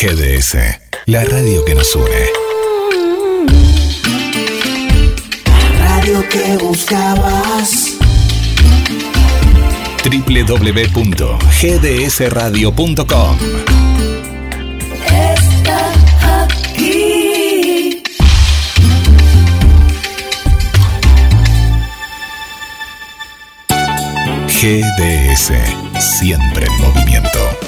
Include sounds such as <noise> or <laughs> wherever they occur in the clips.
GDS, la radio que nos une. radio que buscabas. www.gdsradio.com Está aquí. GDS, siempre en movimiento.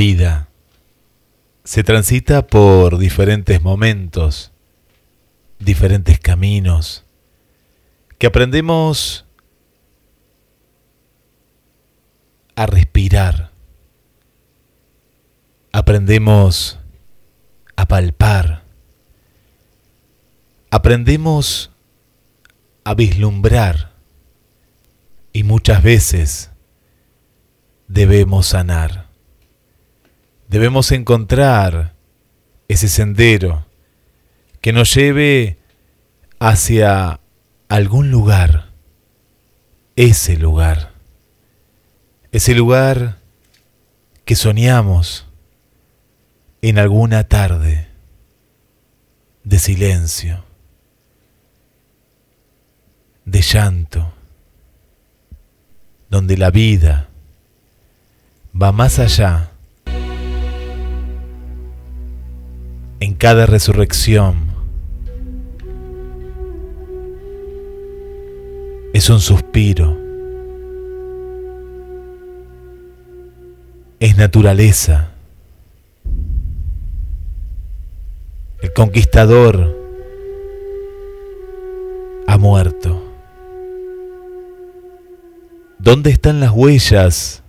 Vida se transita por diferentes momentos, diferentes caminos, que aprendemos a respirar, aprendemos a palpar, aprendemos a vislumbrar. Y muchas veces debemos sanar. Debemos encontrar ese sendero que nos lleve hacia algún lugar, ese lugar, ese lugar que soñamos en alguna tarde de silencio, de llanto, donde la vida va más allá en cada resurrección. Es un suspiro. Es naturaleza. El conquistador ha muerto. ¿Dónde están las huellas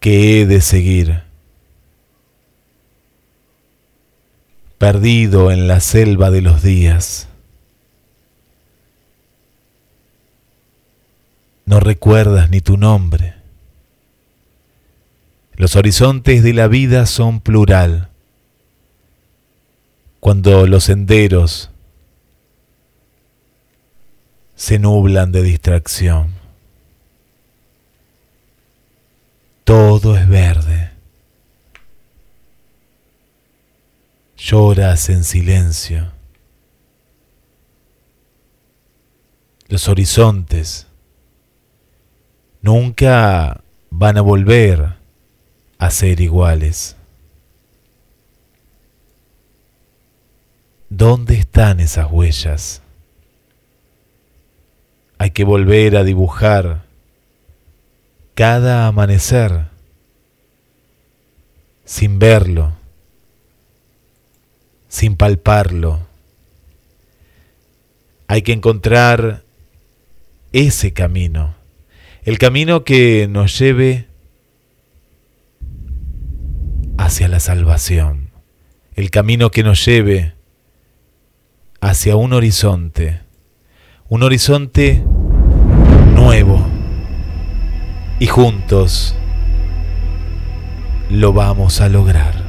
que he de seguir? Perdido en la selva de los días. No recuerdas ni tu nombre. Los horizontes de la vida son plural. Cuando los senderos se nublan de distracción. Todo es verde. Lloras en silencio. Los horizontes nunca van a volver a ser iguales. ¿Dónde están esas huellas? Hay que volver a dibujar cada amanecer sin verlo, sin palparlo. Hay que encontrar ese camino, el camino que nos lleve hacia la salvación, el camino que nos lleve hacia un horizonte un horizonte nuevo y juntos lo vamos a lograr.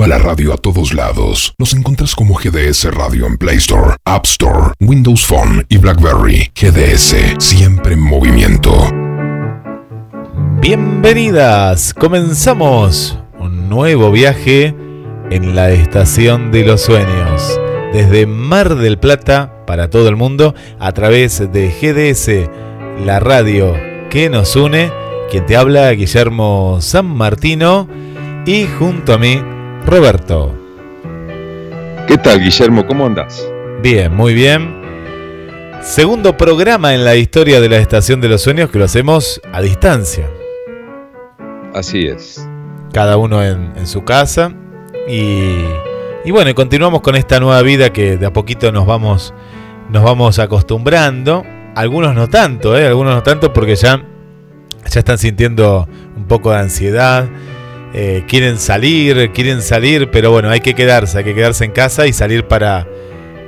Lleva la radio a todos lados. Nos encuentras como GDS Radio en Play Store, App Store, Windows Phone y BlackBerry. GDS, siempre en movimiento. Bienvenidas, comenzamos un nuevo viaje en la estación de los sueños. Desde Mar del Plata para todo el mundo a través de GDS, la radio que nos une. Quien te habla, Guillermo San Martino y junto a mí Roberto. ¿Qué tal, Guillermo? ¿Cómo andas? Bien, muy bien. Segundo programa en la historia de la Estación de los Sueños que lo hacemos a distancia. Así es. Cada uno en, su casa. Y, y, bueno, continuamos con esta nueva vida que de a poquito nos vamos, nos vamos acostumbrando. Algunos no tanto, ¿eh? algunos no tanto porque ya, ya están sintiendo un poco de ansiedad eh, quieren salir, quieren salir, pero bueno, hay que quedarse, hay que quedarse en casa y salir para,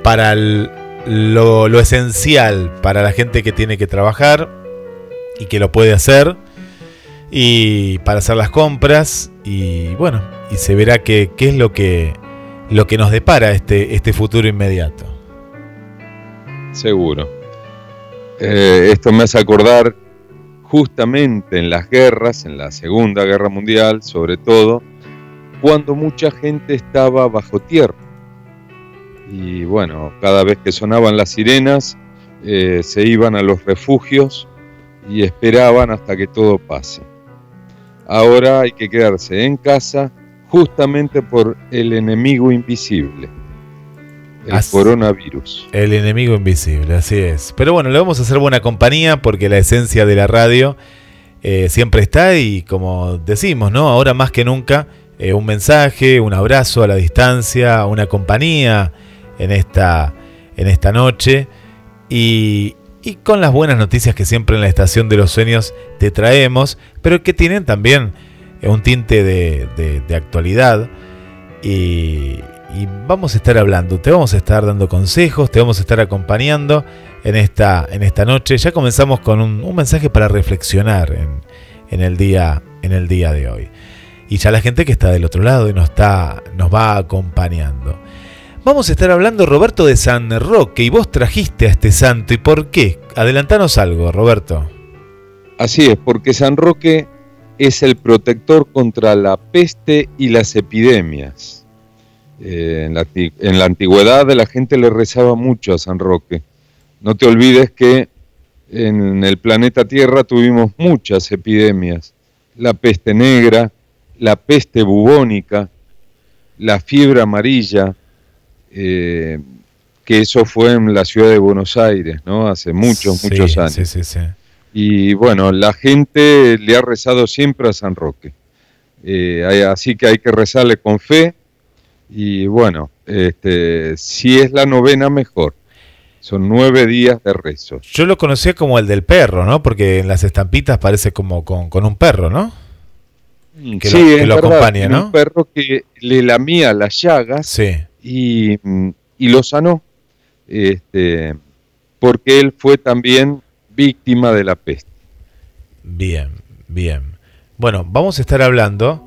para lo, esencial, para la gente que tiene que trabajar y que lo puede hacer, y para hacer las compras, y bueno, y se verá qué es lo que, lo que nos depara este, este futuro inmediato. Seguro. Eh, esto me hace acordar justamente en las guerras, en la Segunda Guerra Mundial sobre todo, cuando mucha gente estaba bajo tierra. Y bueno, cada vez que sonaban las sirenas, eh, se iban a los refugios y esperaban hasta que todo pase. Ahora hay que quedarse en casa justamente por el enemigo invisible el coronavirus. El enemigo invisible, así es. Pero bueno, le vamos a hacer buena compañía porque la esencia de la radio eh, siempre está y como decimos, ¿no? Ahora más que nunca, eh, un mensaje, un abrazo a la distancia, una compañía en esta, en esta noche y, y con las buenas noticias que siempre en la Estación de los Sueños te traemos, pero que tienen también un tinte de, de actualidad. Y, y vamos a estar hablando, te vamos a estar dando consejos, te vamos a estar acompañando en esta, en esta noche. Ya comenzamos con un, mensaje para reflexionar en, el día, en el día de hoy. Y ya la gente que está del otro lado y nos, está, nos va acompañando. Vamos a estar hablando, Roberto, de San Roque y vos trajiste a este santo. ¿Y por qué? Adelantanos algo, Roberto. Así es, porque San Roque es el protector contra la peste y las epidemias. Eh, en, la, antigüedad la gente le rezaba mucho a San Roque. No te olvides que en el planeta Tierra tuvimos muchas epidemias. La peste negra, la peste bubónica, la fiebre amarilla, eh, que eso fue en la ciudad de Buenos Aires, ¿no? Hace muchos, muchos años. y bueno, la gente le ha rezado siempre a San Roque. Eh, así que hay que rezarle con fe y bueno, este, si es la novena, mejor. Son nueve días de rezo. Yo lo conocía como el del perro, ¿no? Porque en las estampitas parece como con, un perro, ¿no? Mm, que sí, lo, lo acompaña, ¿no? Un perro que le lamía las llagas y, y, lo sanó. Este, porque él fue también víctima de la peste. Bien, bien. Bueno, vamos a estar hablando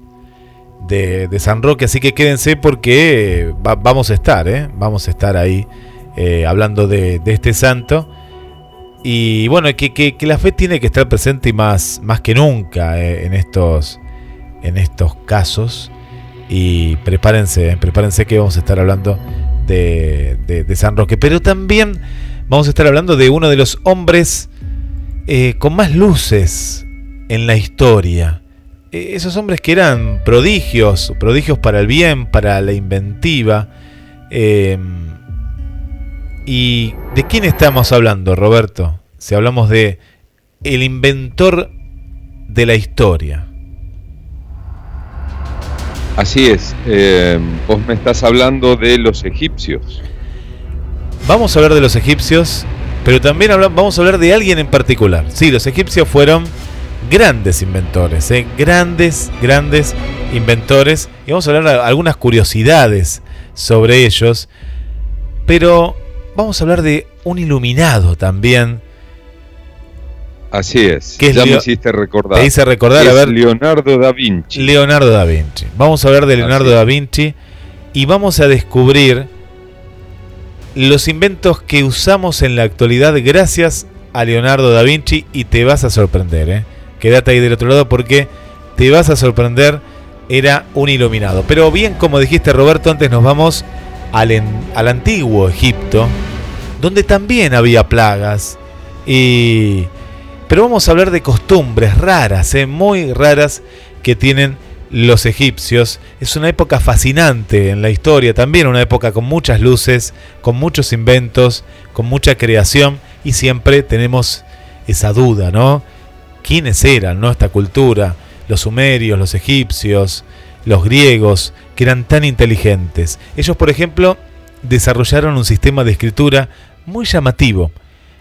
de, San Roque, así que quédense porque vamos a estar, ¿eh? vamos a estar ahí eh, hablando de, este santo. Y bueno, que, la fe tiene que estar presente y más, más que nunca eh, en, estos, en estos casos. Y prepárense, prepárense que vamos a estar hablando de, San Roque. Pero también vamos a estar hablando de uno de los hombres con más luces en la historia eh, esos hombres que eran prodigios, prodigios para el bien, para la inventiva. Em, ¿Y de quién estamos hablando, Roberto? Si hablamos de el inventor de la historia. Así es, em, vos me estás hablando de los egipcios. Vamos a hablar de los egipcios, pero también vamos a hablar de alguien en particular. Sí, los egipcios fueron grandes inventores, ¿eh? grandes, grandes inventores. Y vamos a hablar de algunas curiosidades sobre ellos. Pero vamos a hablar de un iluminado también. Así es. ¿Qué es ya me Leo- hiciste recordar. Te hice recordar, Es a ver, Leonardo da Vinci. Leonardo da Vinci. Vamos a hablar de Leonardo da Vinci y vamos a descubrir los inventos que usamos en la actualidad gracias a Leonardo da Vinci y te vas a sorprender. ¿eh? Quédate ahí del otro lado porque te vas a sorprender. Era un iluminado. Pero bien, como dijiste Roberto, antes nos vamos al, al antiguo Egipto, donde también había plagas. Y... Pero vamos a hablar de costumbres raras, ¿eh? muy raras, que tienen los egipcios. Es una época fascinante en la historia, también una época con muchas luces, con muchos inventos, con mucha creación y siempre tenemos esa duda, ¿no? ¿Quiénes eran, no? Esta cultura, los sumerios, los egipcios, los griegos, que eran tan inteligentes. Ellos, por ejemplo, desarrollaron un sistema de escritura muy llamativo,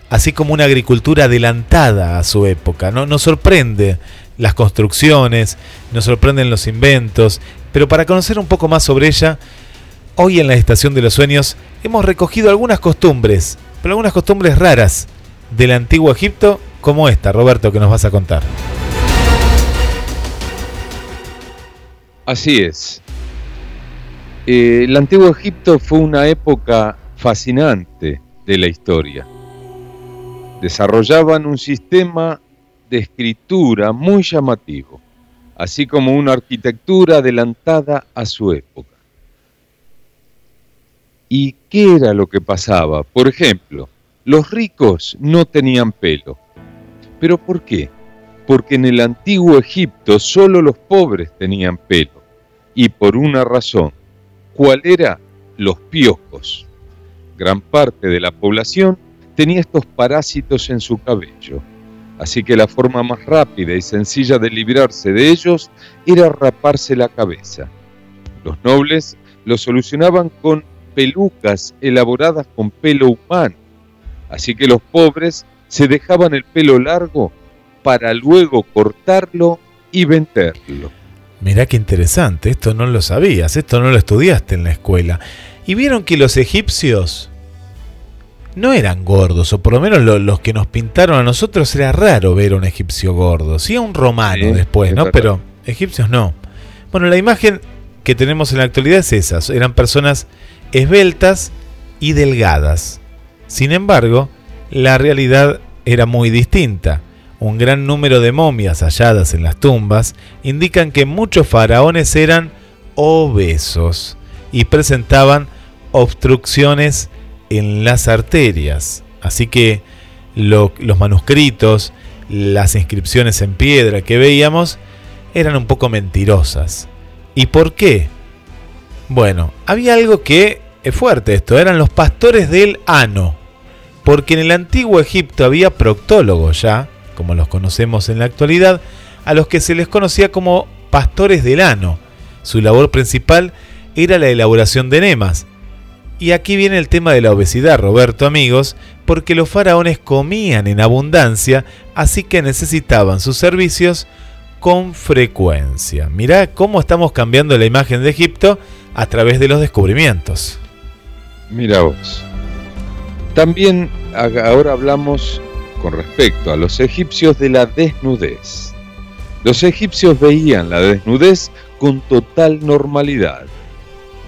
así como una agricultura adelantada a su época. ¿no? Nos sorprende las construcciones, nos sorprenden los inventos, pero para conocer un poco más sobre ella, hoy en la Estación de los Sueños hemos recogido algunas costumbres, pero algunas costumbres raras del antiguo Egipto, como esta, Roberto, que nos vas a contar. Así es. Eh, el antiguo Egipto fue una época fascinante de la historia. Desarrollaban un sistema de escritura muy llamativo, así como una arquitectura adelantada a su época. ¿Y qué era lo que pasaba? Por ejemplo, los ricos no tenían pelo. ¿Pero por qué? Porque en el antiguo Egipto solo los pobres tenían pelo. Y por una razón. ¿Cuál era? Los piojos. Gran parte de la población tenía estos parásitos en su cabello. Así que la forma más rápida y sencilla de librarse de ellos era raparse la cabeza. Los nobles lo solucionaban con pelucas elaboradas con pelo humano. Así que los pobres se dejaban el pelo largo para luego cortarlo y venderlo. Mirá qué interesante, esto no lo sabías, esto no lo estudiaste en la escuela. Y vieron que los egipcios no eran gordos, o por lo menos lo- los que nos pintaron a nosotros era raro ver a un egipcio gordo. Sí, a un romano Sí, después, es ¿no? Pero egipcios no. Bueno, la imagen que tenemos en la actualidad es esa, eran personas esbeltas y delgadas. Sin embargo, la realidad era muy distinta. Un gran número de momias halladas en las tumbas indican que muchos faraones eran obesos y presentaban obstrucciones en las arterias. Así que lo- los manuscritos, las inscripciones en piedra que veíamos eran un poco mentirosas. ¿Y por qué? Bueno, había algo que es fuerte esto, eran los pastores del ano. Porque en el antiguo Egipto había proctólogos ya, como los conocemos en la actualidad, a los que se les conocía como pastores del ano. Su labor principal era la elaboración de enemas. Y aquí viene el tema de la obesidad, Roberto, amigos, porque los faraones comían en abundancia, así que necesitaban sus servicios con frecuencia. Mirá cómo estamos cambiando la imagen de Egipto a través de los descubrimientos. Mira vos. También ahora hablamos con respecto a los egipcios de la desnudez. Los egipcios veían la desnudez con total normalidad.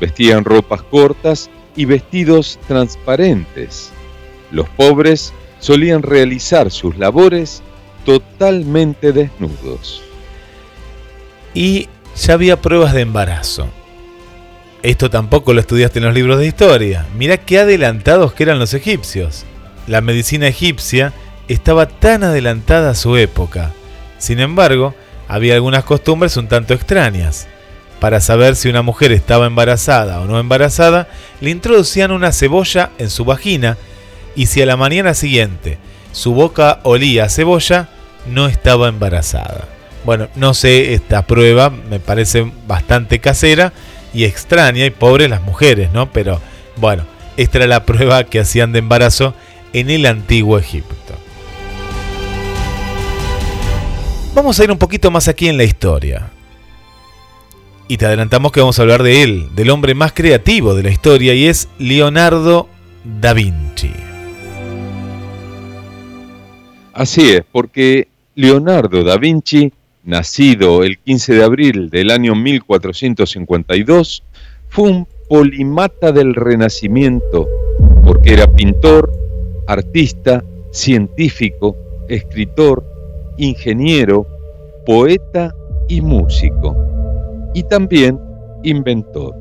Vestían ropas cortas y vestidos transparentes. Los pobres solían realizar sus labores totalmente desnudos. Y ya había pruebas de embarazo. Esto tampoco lo estudiaste en los libros de historia. Mirá qué adelantados que eran los egipcios. La medicina egipcia estaba tan adelantada a su época. Sin embargo, había algunas costumbres un tanto extrañas. Para saber si una mujer estaba embarazada o no embarazada, le introducían una cebolla en su vagina y si a la mañana siguiente su boca olía a cebolla, no estaba embarazada. Bueno, no sé, esta prueba me parece bastante casera y extraña y pobres las mujeres, ¿no? Pero bueno, esta era la prueba que hacían de embarazo en el antiguo Egipto. Vamos a ir un poquito más aquí en la historia. Y te adelantamos que vamos a hablar de él, del hombre más creativo de la historia, y es Leonardo da Vinci. Así es, porque Leonardo da Vinci, nacido el 15 de abril del año 1452, fue un polimata del Renacimiento, porque era pintor, artista, científico, escritor, ingeniero, poeta y músico, y también inventor.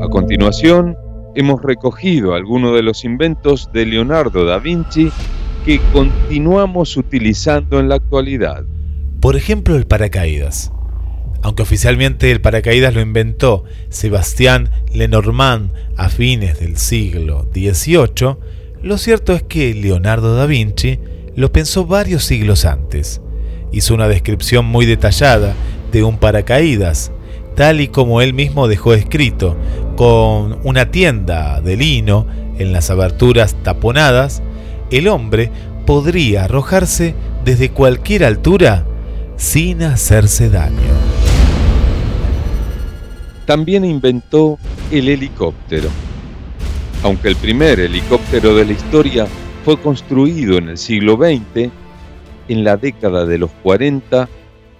A continuación, hemos recogido algunos de los inventos de Leonardo da Vinci que continuamos utilizando en la actualidad. Por ejemplo, el paracaídas. Aunque oficialmente el paracaídas lo inventó Sebastián Lenormand a fines del siglo XVIII, lo cierto es que Leonardo da Vinci lo pensó varios siglos antes. Hizo una descripción muy detallada de un paracaídas, tal y como él mismo dejó escrito, con una tienda de lino en las aberturas taponadas, el hombre podría arrojarse desde cualquier altura sin hacerse daño. También inventó el helicóptero. Aunque el primer helicóptero de la historia fue construido en el siglo XX, en la década de los 40,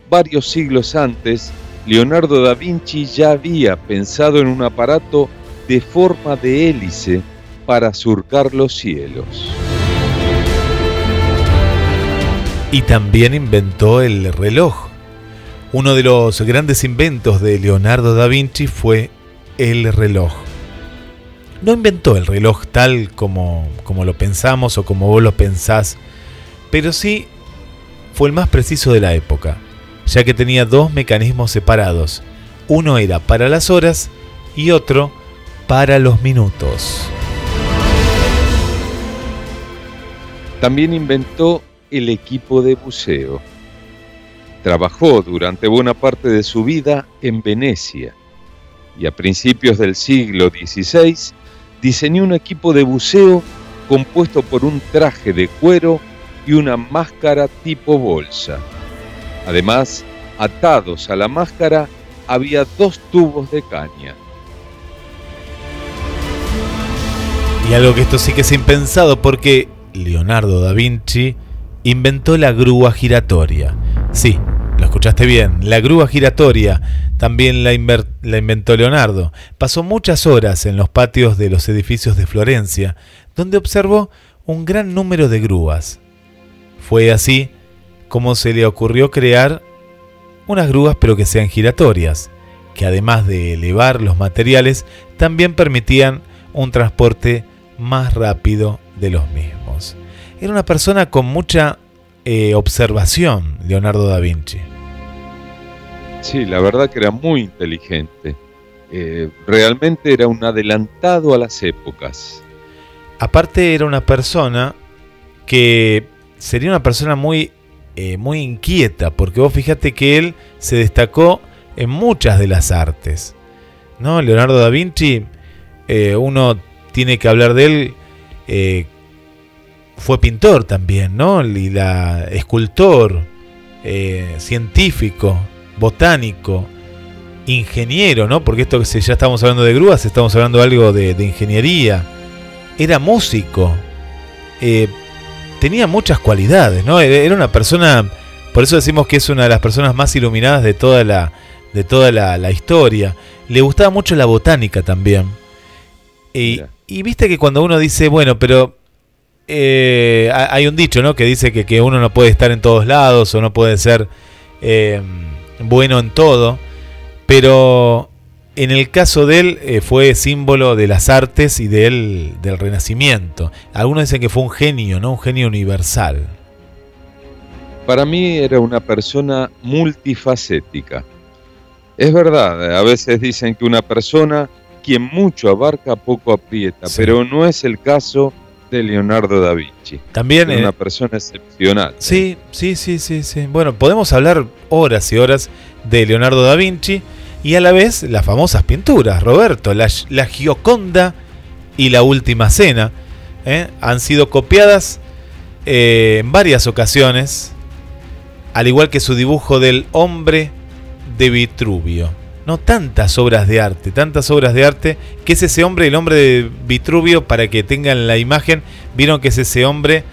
varios siglos antes, Leonardo da Vinci ya había pensado en un aparato de forma de hélice para surcar los cielos. Y también inventó el reloj. Uno de los grandes inventos de Leonardo da Vinci fue el reloj. No inventó el reloj tal como, como lo pensamos o como vos lo pensás, pero sí fue el más preciso de la época ya que tenía dos mecanismos separados. Uno era para las horas y otro para los minutos. También inventó el equipo de buceo. Trabajó durante buena parte de su vida en Venecia y a principios del siglo XVI diseñó un equipo de buceo compuesto por un traje de cuero y una máscara tipo bolsa. Además, atados a la máscara había dos tubos de caña. Y algo que esto sí que es impensado porque Leonardo da Vinci inventó la grúa giratoria. Sí, lo escuchaste bien, la grúa giratoria también la, la, inventó Leonardo. Pasó muchas horas en los patios de los edificios de Florencia, donde observó un gran número de grúas. Fue así cómo se le ocurrió crear unas grúas pero que sean giratorias, que además de elevar los materiales, también permitían un transporte más rápido de los mismos. Era una persona con mucha eh, observación, Leonardo da Vinci. Sí, la verdad que era muy inteligente. Eh, realmente era un adelantado a las épocas. Aparte era una persona que sería una persona muy eh, muy inquieta, porque vos fíjate que él se destacó en muchas de las artes. ¿no? Leonardo da Vinci, eh, uno tiene que hablar de él, fue pintor también, ¿no? Y la, escultor, científico, botánico, ingeniero, ¿no? Porque esto que ya estamos hablando de grúas, estamos hablando de algo de, de ingeniería. Era músico tenía muchas cualidades, ¿no? Era una persona, por eso decimos que es una de las personas más iluminadas de toda la, de toda la, historia. Le gustaba mucho la botánica también. Y, viste que cuando uno dice, bueno, pero eh, hay un dicho, ¿no? Que dice que, que, uno no puede estar en todos lados o no puede ser eh, bueno en todo. Pero en el caso de él eh, fue símbolo de las artes y del, del Renacimiento. Algunos dicen que fue un genio, ¿no? Un genio universal. Para mí era una persona multifacética. Es verdad, a veces dicen que una persona quien mucho abarca poco aprieta, pero no es el caso de Leonardo da Vinci. También es una persona excepcional. Sí, sí, sí, sí, sí. Bueno, podemos hablar horas y horas de Leonardo da Vinci y a la vez las famosas pinturas, Roberto, la, Gioconda y la Última Cena, ¿eh? han sido copiadas eh, en varias ocasiones, al igual que su dibujo del hombre de Vitruvio. No tantas obras de arte, tantas obras de arte, que es ese hombre, el hombre de Vitruvio, para que tengan la imagen, vieron que es ese hombre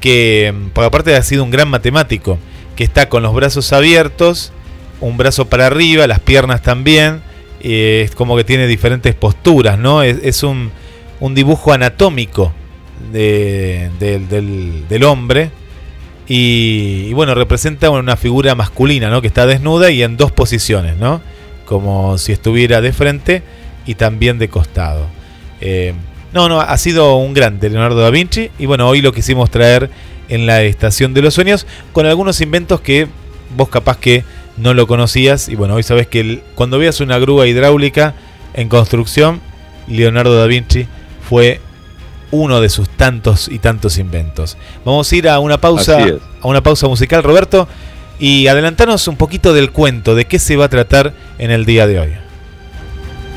que, por aparte ha sido un gran matemático, que está con los brazos abiertos, un brazo para arriba, las piernas también, eh, es como que tiene diferentes posturas, ¿no? Es, un, dibujo anatómico de, del, del, hombre. Y, bueno, representa una figura masculina, ¿no? Que está desnuda y en dos posiciones, ¿no? Como si estuviera de frente y también de costado. Eh, no, no, ha sido un grande Leonardo da Vinci. Y bueno, hoy lo quisimos traer en la Estación de los Sueños con algunos inventos que vos capaz que no lo conocías. Y bueno, hoy sabes que cuando veas una grúa hidráulica en construcción, Leonardo da Vinci fue uno de sus tantos y tantos inventos. Vamos a ir a una pausa, a una pausa musical, Roberto, y adelantarnos un poquito del cuento, de qué se va a tratar en el día de hoy.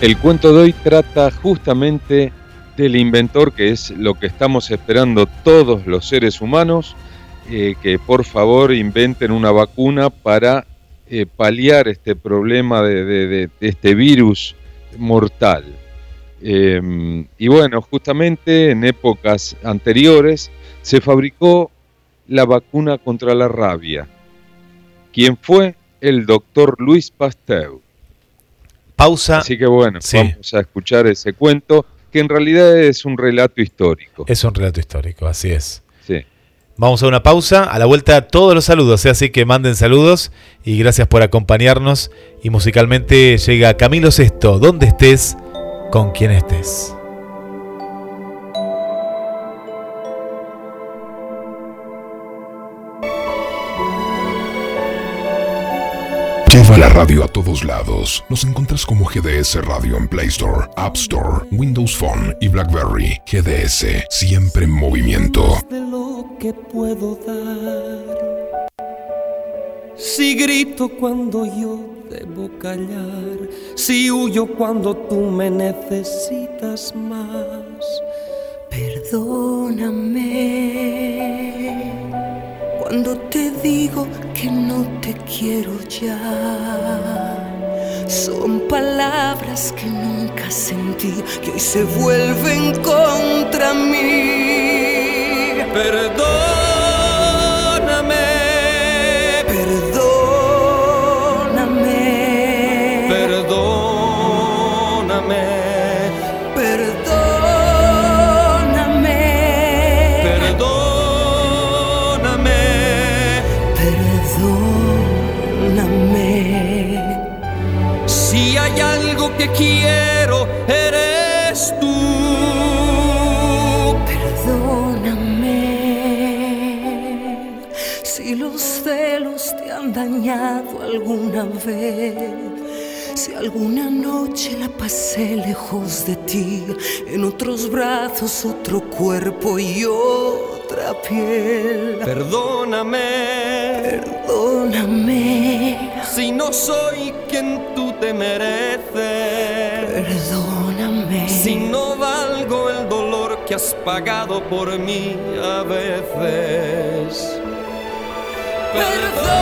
El cuento de hoy trata justamente del inventor, que es lo que estamos esperando todos los seres humanos, eh, que por favor inventen una vacuna para eh, paliar este problema de, este virus mortal. Em, y bueno, justamente en épocas anteriores se fabricó la vacuna contra la rabia. ¿Quién fue? El doctor Luis Pasteur. Pausa. Así que bueno, vamos a escuchar ese cuento que en realidad es un relato histórico. Es un relato histórico, así es. Sí. Vamos a una pausa, a la vuelta todos los saludos, ¿eh? así que manden saludos y gracias por acompañarnos. Y musicalmente llega Camilo Sesto, donde estés, con quien estés. Lleva la radio a todos lados. Nos encuentras como GDS Radio en Play Store, App Store, Windows Phone y BlackBerry. GDS, siempre en movimiento. De lo que puedo dar. Si grito cuando yo debo callar, si huyo cuando tú me necesitas más, perdóname cuando te digo que no te quiero ya. Son palabras que nunca sentí, que hoy se vuelven contra mí. Perdón. Que quiero eres tú. Perdóname si los celos te han dañado alguna vez. Si alguna noche la pasé lejos de ti, en otros brazos, otro cuerpo y otra piel. Perdóname, perdóname. Si no soy quien tú te mereces. Pagado por mí a veces. Perdóname.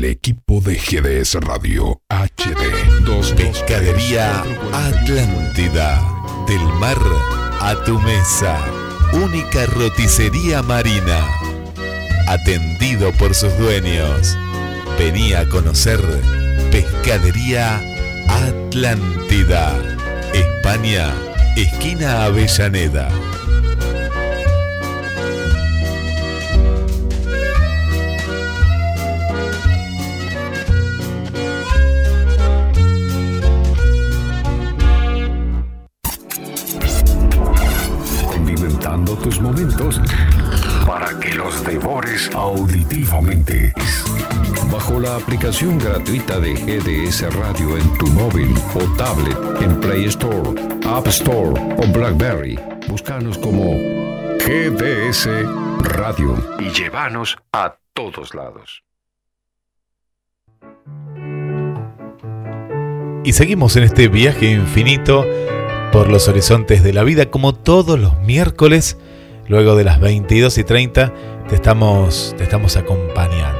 El equipo de GDS Radio HD 2 Pescadería Atlántida. Del mar a tu mesa. Única roticería marina. Atendido por sus dueños. Venía a conocer Pescadería Atlántida. España, esquina Avellaneda. Tus momentos para que los devores auditivamente. Bajo la aplicación gratuita de GDS Radio en tu móvil o tablet en Play Store, App Store o Blackberry. Búscanos como GDS Radio y llévanos a todos lados. Y seguimos en este viaje infinito por los horizontes de la vida como todos los miércoles, luego de las 22 y 30, te estamos, te estamos acompañando.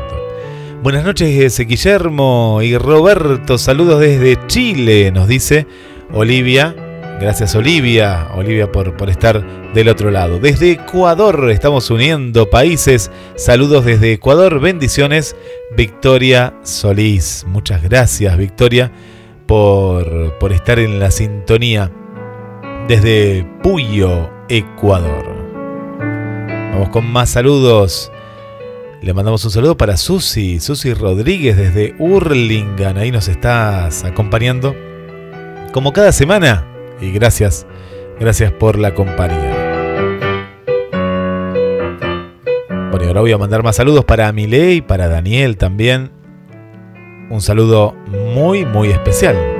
Buenas noches Guillermo y Roberto, saludos desde Chile, nos dice Olivia. Gracias Olivia, Olivia por, por estar del otro lado. Desde Ecuador estamos uniendo países. Saludos desde Ecuador, bendiciones. Victoria Solís, muchas gracias Victoria por, por estar en la sintonía desde Puyo, Ecuador. Vamos con más saludos. Le mandamos un saludo para Susi, Susi Rodríguez desde Urlingan. Ahí nos estás acompañando como cada semana. Y gracias, gracias por la compañía. Bueno, y ahora voy a mandar más saludos para Miley y para Daniel también. Un saludo muy, muy especial.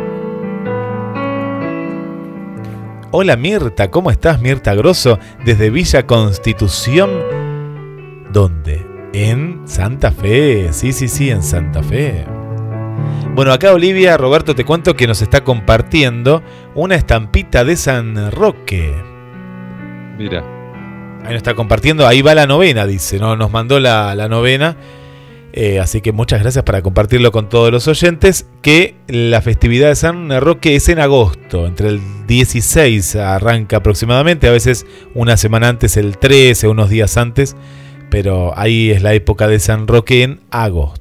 Hola Mirta, ¿cómo estás Mirta Grosso? Desde Villa Constitución. ¿Dónde? En Santa Fe. Sí, sí, sí, en Santa Fe. Bueno, acá Olivia, Roberto, te cuento que nos está compartiendo una estampita de San Roque. Mira, Ahí nos está compartiendo, ahí va la novena, dice, ¿no? Nos mandó la, la novena. Eh, así que muchas gracias para compartirlo con todos los oyentes. Que la festividad de San Roque es en agosto, entre el 16 arranca aproximadamente, a veces una semana antes, el 13, unos días antes, pero ahí es la época de San Roque en agosto.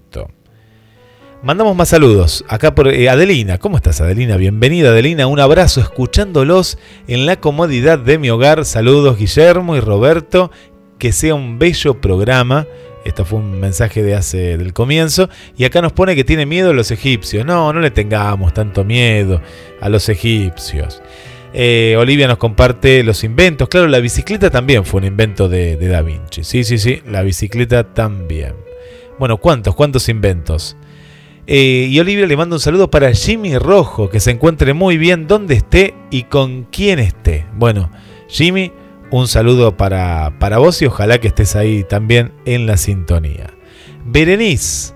Mandamos más saludos. Acá por eh, Adelina. ¿Cómo estás, Adelina? Bienvenida, Adelina. Un abrazo escuchándolos en la comodidad de mi hogar. Saludos, Guillermo y Roberto. Que sea un bello programa. Esto fue un mensaje de hace del comienzo. Y acá nos pone que tiene miedo a los egipcios. No, no le tengamos tanto miedo a los egipcios. Eh, Olivia nos comparte los inventos. Claro, la bicicleta también fue un invento de, Da Vinci. Sí, sí, sí, la bicicleta también. Bueno, ¿cuántos? ¿Cuántos inventos? Eh, y Olivia le manda un saludo para Jimmy Rojo, que se encuentre muy bien donde esté y con quien esté. Bueno, Jimmy, un saludo para, para vos y ojalá que estés ahí también en la sintonía. Berenice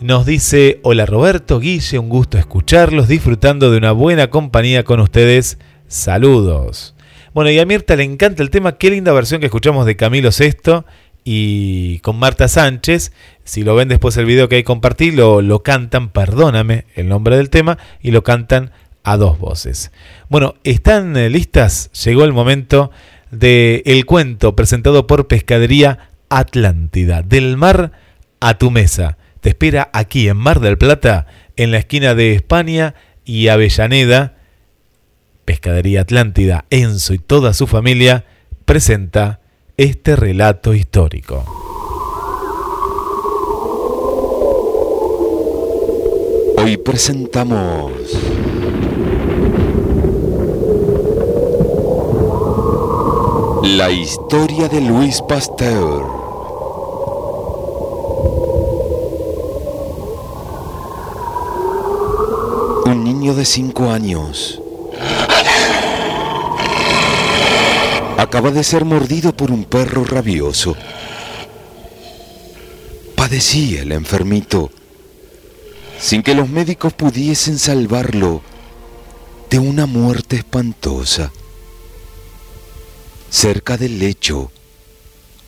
nos dice, hola Roberto, Guille, un gusto escucharlos, disfrutando de una buena compañía con ustedes. Saludos. Bueno, y a Mirta le encanta el tema, qué linda versión que escuchamos de Camilo VI y con Marta Sánchez. Si lo ven después el video que hay compartí, lo, lo cantan, perdóname el nombre del tema, y lo cantan a dos voces. Bueno, ¿están eh, listas? Llegó el momento de el cuento presentado por Pescadería Atlántida, del mar a tu mesa. Te espera aquí en Mar del Plata, en la esquina de España y Avellaneda. Pescadería Atlántida, Enzo y toda su familia presenta este relato histórico. Hoy presentamos la historia de Luis Pasteur. Un niño de cinco años acaba de ser mordido por un perro rabioso. Padecía el enfermito sin que los médicos pudiesen salvarlo de una muerte espantosa. Cerca del lecho,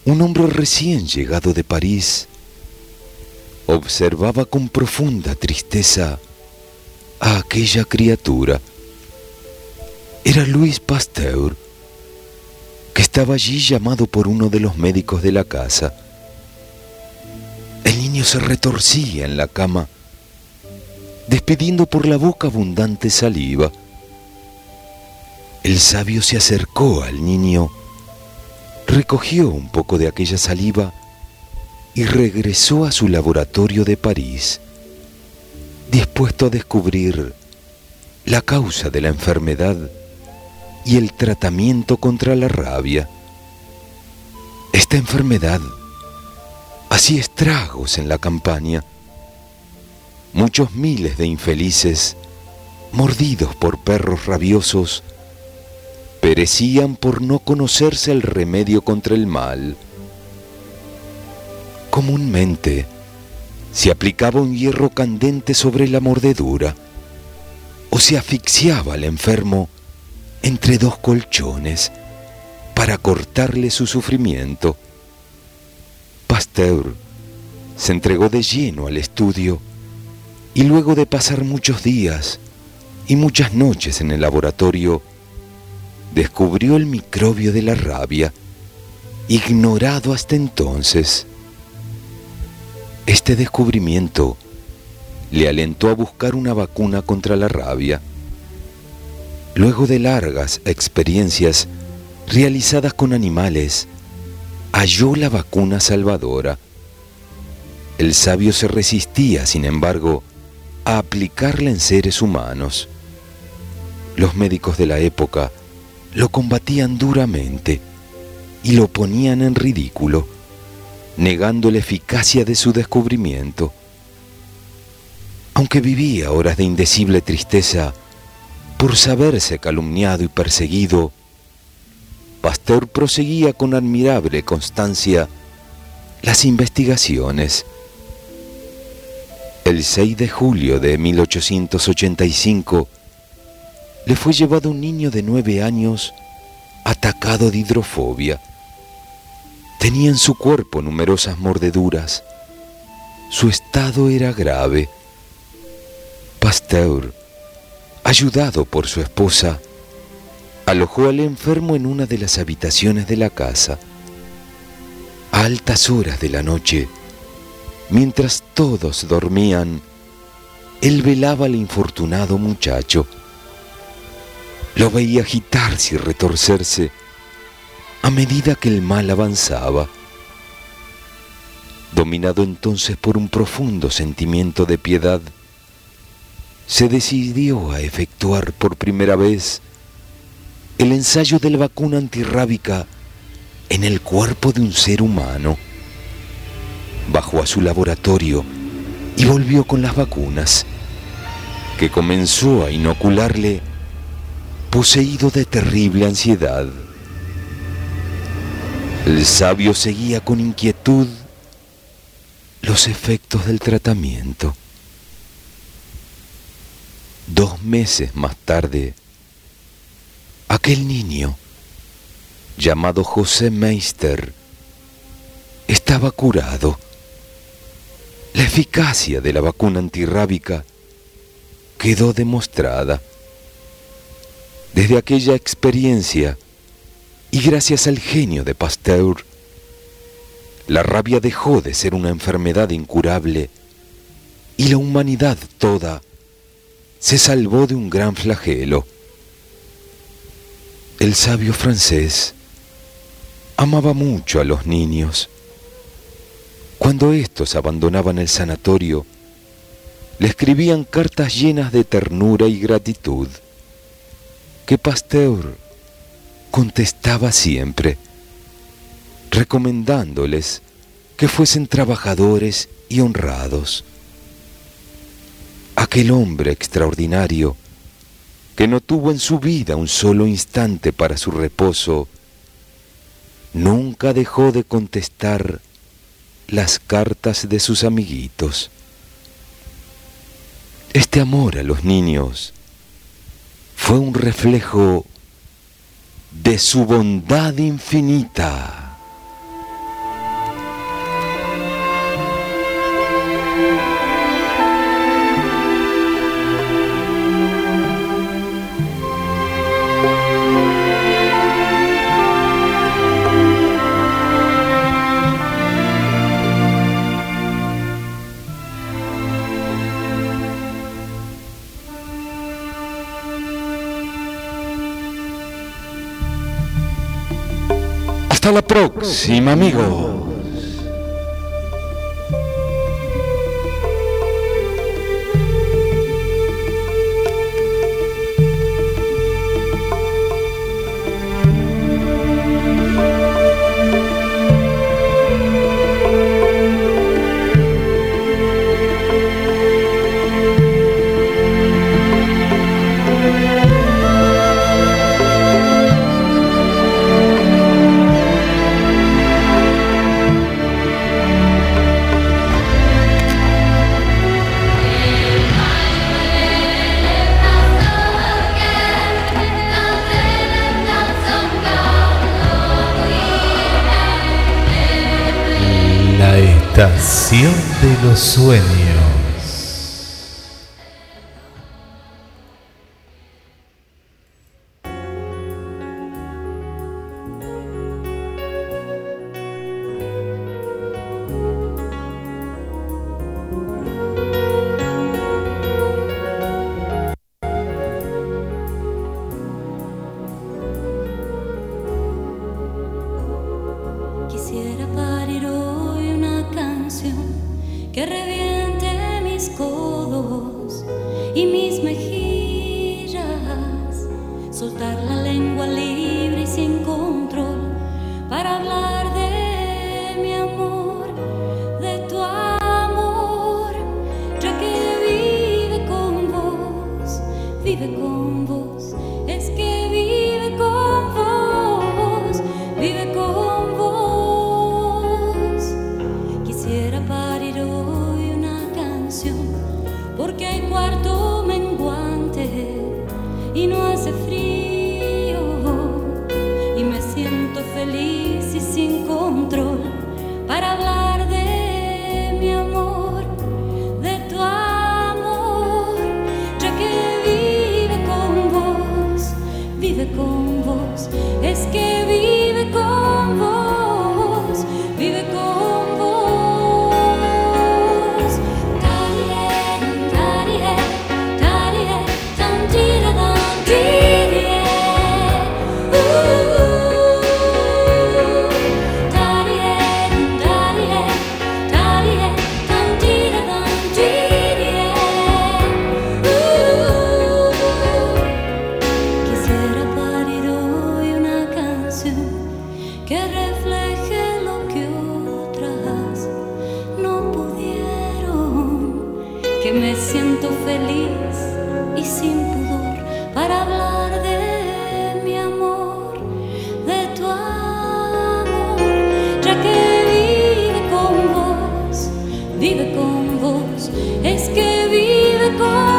un hombre recién llegado de París observaba con profunda tristeza a aquella criatura. Era Luis Pasteur, que estaba allí llamado por uno de los médicos de la casa. El niño se retorcía en la cama, despidiendo por la boca abundante saliva. El sabio se acercó al niño, recogió un poco de aquella saliva y regresó a su laboratorio de París, dispuesto a descubrir la causa de la enfermedad y el tratamiento contra la rabia. Esta enfermedad hacía estragos en la campaña. Muchos miles de infelices, mordidos por perros rabiosos, perecían por no conocerse el remedio contra el mal. Comúnmente se aplicaba un hierro candente sobre la mordedura o se asfixiaba al enfermo entre dos colchones para cortarle su sufrimiento. Pasteur se entregó de lleno al estudio y luego de pasar muchos días y muchas noches en el laboratorio, descubrió el microbio de la rabia, ignorado hasta entonces. Este descubrimiento le alentó a buscar una vacuna contra la rabia. Luego de largas experiencias realizadas con animales, halló la vacuna salvadora. El sabio se resistía, sin embargo, a aplicarla en seres humanos. Los médicos de la época lo combatían duramente y lo ponían en ridículo negando la eficacia de su descubrimiento. Aunque vivía horas de indecible tristeza por saberse calumniado y perseguido, Pasteur proseguía con admirable constancia las investigaciones. El 6 de julio de 1885 le fue llevado un niño de nueve años atacado de hidrofobia Tenía en su cuerpo numerosas mordeduras. Su estado era grave. Pasteur, ayudado por su esposa, alojó al enfermo en una de las habitaciones de la casa. A altas horas de la noche, mientras todos dormían, él velaba al infortunado muchacho. Lo veía agitarse y retorcerse a medida que el mal avanzaba. Dominado entonces por un profundo sentimiento de piedad, se decidió a efectuar por primera vez el ensayo de la vacuna antirrábica en el cuerpo de un ser humano. Bajó a su laboratorio y volvió con las vacunas, que comenzó a inocularle poseído de terrible ansiedad. El sabio seguía con inquietud los efectos del tratamiento. Dos meses más tarde, aquel niño, llamado José Meister, estaba curado. La eficacia de la vacuna antirrábica quedó demostrada. Desde aquella experiencia, y gracias al genio de Pasteur, la rabia dejó de ser una enfermedad incurable y la humanidad toda se salvó de un gran flagelo. El sabio francés amaba mucho a los niños. Cuando éstos abandonaban el sanatorio, le escribían cartas llenas de ternura y gratitud que Pasteur contestaba siempre, recomendándoles que fuesen trabajadores y honrados. Aquel hombre extraordinario, que no tuvo en su vida un solo instante para su reposo, nunca dejó de contestar las cartas de sus amiguitos. Este amor a los niños fue un reflejo de su bondad infinita. La próxima, amigos. De los sueños. vive con vos, es que vive con vos.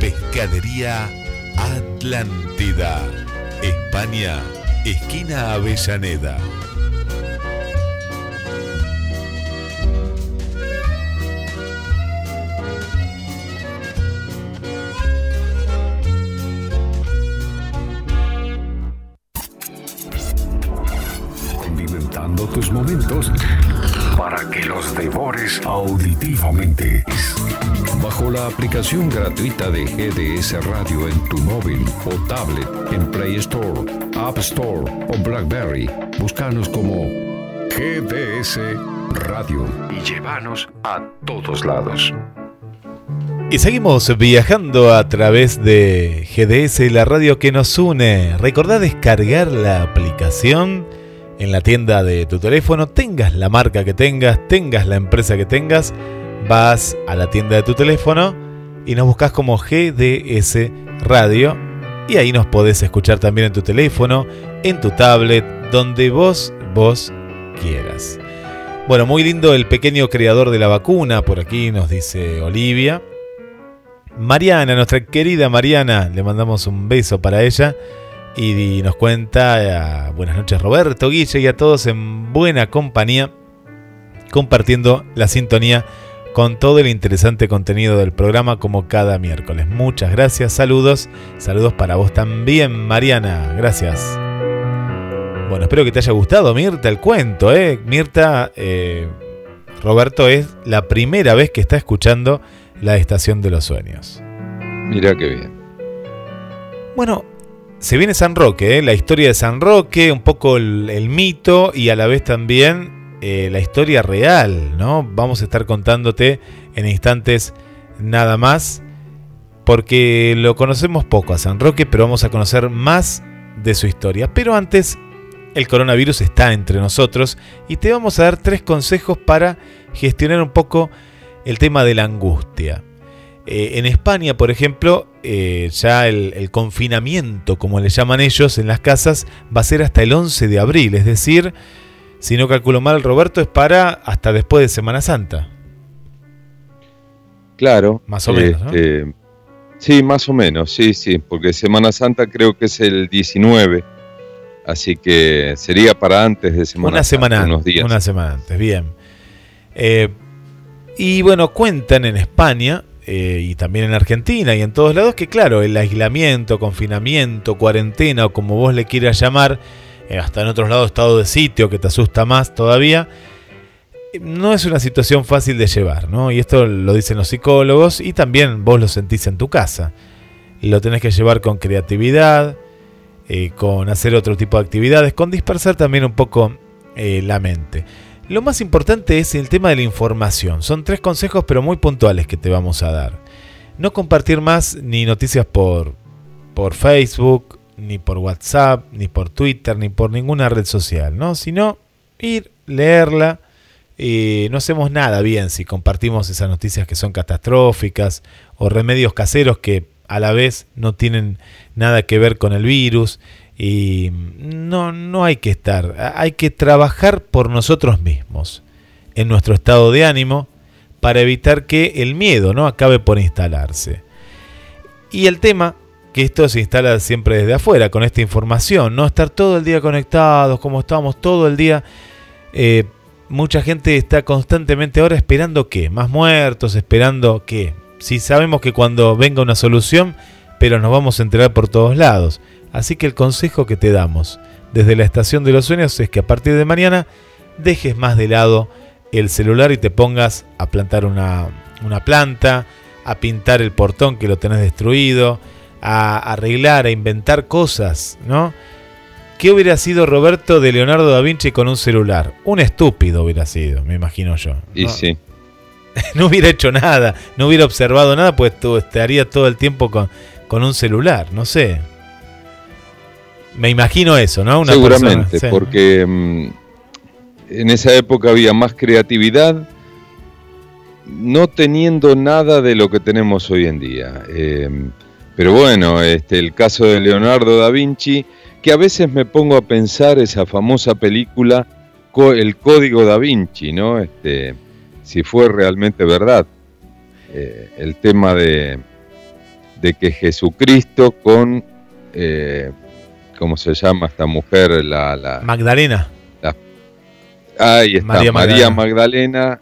Pescadería Atlántida. España, esquina Avellaneda. Tus momentos los devores auditivamente. Bajo la aplicación gratuita de GDS Radio en tu móvil o tablet en Play Store, App Store o Blackberry, búscanos como GDS Radio y llévanos a todos lados. Y seguimos viajando a través de GDS, la radio que nos une. Recordá descargar la aplicación en la tienda de tu teléfono, tengas la marca que tengas, tengas la empresa que tengas, vas a la tienda de tu teléfono y nos buscas como GDS Radio y ahí nos podés escuchar también en tu teléfono, en tu tablet, donde vos, vos quieras. Bueno, muy lindo el pequeño creador de la vacuna, por aquí nos dice Olivia. Mariana, nuestra querida Mariana, le mandamos un beso para ella y nos cuenta, eh, buenas noches Roberto, Guille y a todos en buena compañía, compartiendo la sintonía con todo el interesante contenido del programa como cada miércoles. Muchas gracias, saludos, saludos para vos también Mariana, gracias. Bueno, espero que te haya gustado Mirta el cuento, ¿eh? Mirta, eh, Roberto es la primera vez que está escuchando la Estación de los Sueños. Mira qué bien. Bueno, se viene San Roque, ¿eh? la historia de San Roque, un poco el, mito y a la vez también eh, la historia real, ¿no? Vamos a estar contándote en instantes nada más, porque lo conocemos poco a San Roque, pero vamos a conocer más de su historia. Pero antes, el coronavirus está entre nosotros y te vamos a dar tres consejos para gestionar un poco el tema de la angustia. Eh, en España, por ejemplo, eh, ya el, el, confinamiento, como le llaman ellos, en las casas va a ser hasta el 11 de abril. Es decir, si no calculo mal, Roberto, es para hasta después de Semana Santa. Claro. Más o menos. Este, ¿no? Sí, más o menos, sí, sí, porque Semana Santa creo que es el 19. Así que sería para antes de Semana una Santa. Semana, unos días. Una semana antes, bien. Eh, y bueno, cuentan en España eh, y también en Argentina y en todos lados que claro, el aislamiento, confinamiento, cuarentena o como vos le quieras llamar, eh, hasta en otros lados estado de sitio que te asusta más todavía, no es una situación fácil de llevar, ¿no? Y esto lo dicen los psicólogos y también vos lo sentís en tu casa. Lo tenés que llevar con creatividad, eh, con hacer otro tipo de actividades, con dispersar también un poco eh, la mente. Lo más importante es el tema de la información. Son tres consejos pero muy puntuales que te vamos a dar. No compartir más ni noticias por, por Facebook, ni por WhatsApp, ni por Twitter, ni por ninguna red social, ¿no? Sino ir, leerla. Y no hacemos nada bien si compartimos esas noticias que son catastróficas o remedios caseros que a la vez no tienen nada que ver con el virus y no, no hay que estar, hay que trabajar por nosotros mismos, en nuestro estado de ánimo, para evitar que el miedo no acabe por instalarse. Y el tema, que esto se instala siempre desde afuera, con esta información, no estar todo el día conectados, como estamos todo el día. Eh, mucha gente está constantemente ahora esperando qué, más muertos, esperando qué. Si sabemos que cuando venga una solución, pero nos vamos a enterar por todos lados. Así que el consejo que te damos desde la estación de los sueños es que a partir de mañana dejes más de lado el celular y te pongas a plantar una, una planta, a pintar el portón que lo tenés destruido, a arreglar, a inventar cosas, ¿no? ¿Qué hubiera sido Roberto de Leonardo da Vinci con un celular? Un estúpido hubiera sido, me imagino yo. Y ¿no? sí. <laughs> no hubiera hecho nada, no hubiera observado nada, pues tú estaría todo el tiempo con, con un celular, no sé. Me imagino eso, ¿no? Una Seguramente, persona, sí. porque mmm, en esa época había más creatividad, no teniendo nada de lo que tenemos hoy en día. Eh, Pero bueno, este, el caso de Leonardo da Vinci, que a veces me pongo a pensar esa famosa película, El Código da Vinci, ¿no? Este, si fue realmente verdad. Eh, el tema de, de que Jesucristo con, eh, ¿cómo se llama esta mujer? La, Magdalena. ahí está, María Magdalena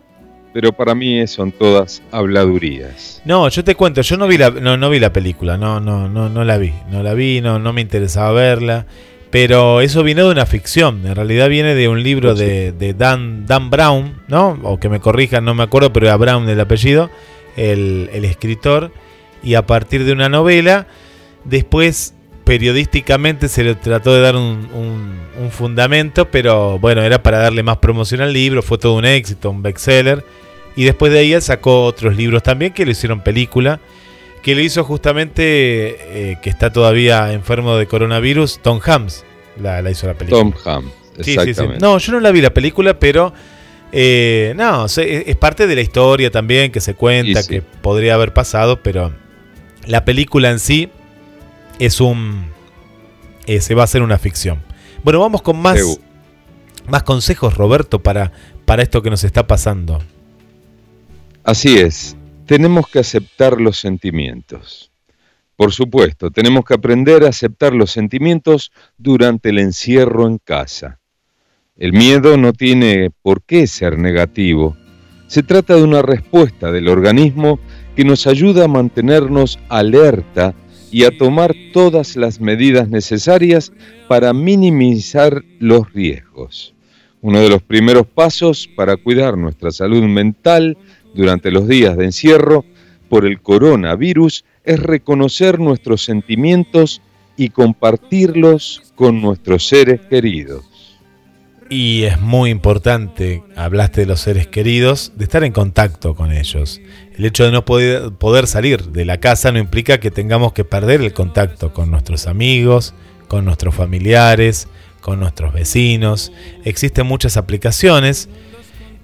pero para mí son todas habladurías. No, yo te cuento, yo no vi la, no, vi la película, no, no, no, no la vi, no la vi, no, no me interesaba verla, pero eso viene de una ficción, en realidad viene de un libro de, de, Dan, Dan Brown, ¿no? O que me corrijan, no me acuerdo, pero era Brown el apellido, el, el escritor, y a partir de una novela, después periodísticamente se le trató de dar un, un, fundamento, pero bueno, era para darle más promoción al libro, fue todo un éxito, un bestseller. Y después de ahí él sacó otros libros también que le hicieron película, que le hizo justamente, eh, que está todavía enfermo de coronavirus, Tom Hanks. La, hizo la película. Tom Hanks, exactamente. No, yo no la vi la película, pero eh, no, es parte de la historia también que se cuenta, que podría haber pasado, pero la película en sí es un. Eh, se va a hacer una ficción. Bueno, vamos con más, más consejos, Roberto, para, para esto que nos está pasando. Así es, tenemos que aceptar los sentimientos. Por supuesto, tenemos que aprender a aceptar los sentimientos durante el encierro en casa. El miedo no tiene por qué ser negativo. Se trata de una respuesta del organismo que nos ayuda a mantenernos alerta y a tomar todas las medidas necesarias para minimizar los riesgos. Uno de los primeros pasos para cuidar nuestra salud mental durante los días de encierro por el coronavirus es reconocer nuestros sentimientos y compartirlos con nuestros seres queridos. Y es muy importante, hablaste de los seres queridos, de estar en contacto con ellos. El hecho de no poder, poder salir de la casa no implica que tengamos que perder el contacto con nuestros amigos, con nuestros familiares, con nuestros vecinos. Existen muchas aplicaciones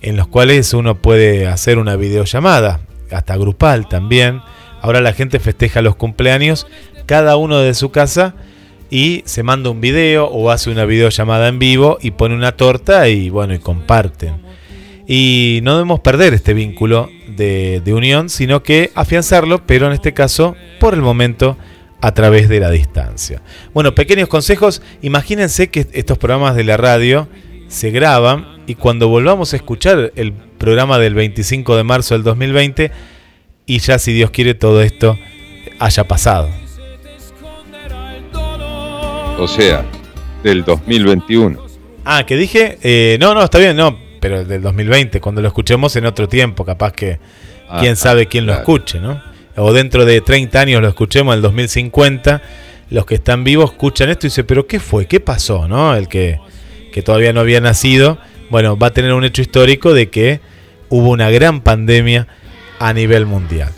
en las cuales uno puede hacer una videollamada, hasta grupal también. Ahora la gente festeja los cumpleaños, cada uno de su casa y se manda un video o hace una videollamada en vivo y pone una torta y bueno, y comparten. Y no debemos perder este vínculo de, unión, sino que afianzarlo, pero en este caso, por el momento, a través de la distancia. Bueno, pequeños consejos, imagínense que estos programas de la radio se graban y cuando volvamos a escuchar el programa del 25 de marzo del 2020, y ya si Dios quiere todo esto haya pasado o sea, del 2021. Ah, que dije, eh, no, no, está bien, no, pero del 2020, cuando lo escuchemos en otro tiempo, capaz que ah, quién sabe quién lo escuche, ¿no? O dentro de 30 años lo escuchemos, en el 2050, los que están vivos escuchan esto y dicen, pero ¿qué fue? ¿Qué pasó? ¿No? El que, que todavía no había nacido, bueno, va a tener un hecho histórico de que hubo una gran pandemia a nivel mundial.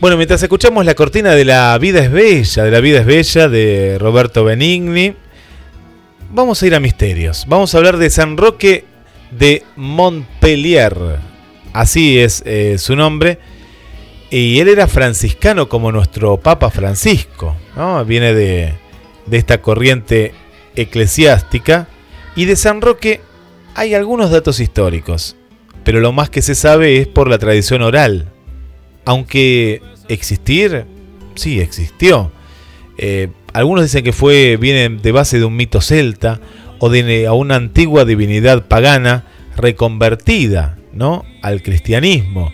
Bueno, mientras escuchamos la cortina de La vida es bella, de La vida es bella, de Roberto Benigni, vamos a ir a misterios. Vamos a hablar de San Roque de Montpellier. Así es eh, su nombre. Y él era franciscano como nuestro Papa Francisco. Viene de, de esta corriente eclesiástica. Y de San Roque hay algunos datos históricos. Pero lo más que se sabe es por la tradición oral aunque existir, sí existió. Eh, algunos dicen que fue viene de base de un mito celta o de una antigua divinidad pagana reconvertida, ¿no? al cristianismo.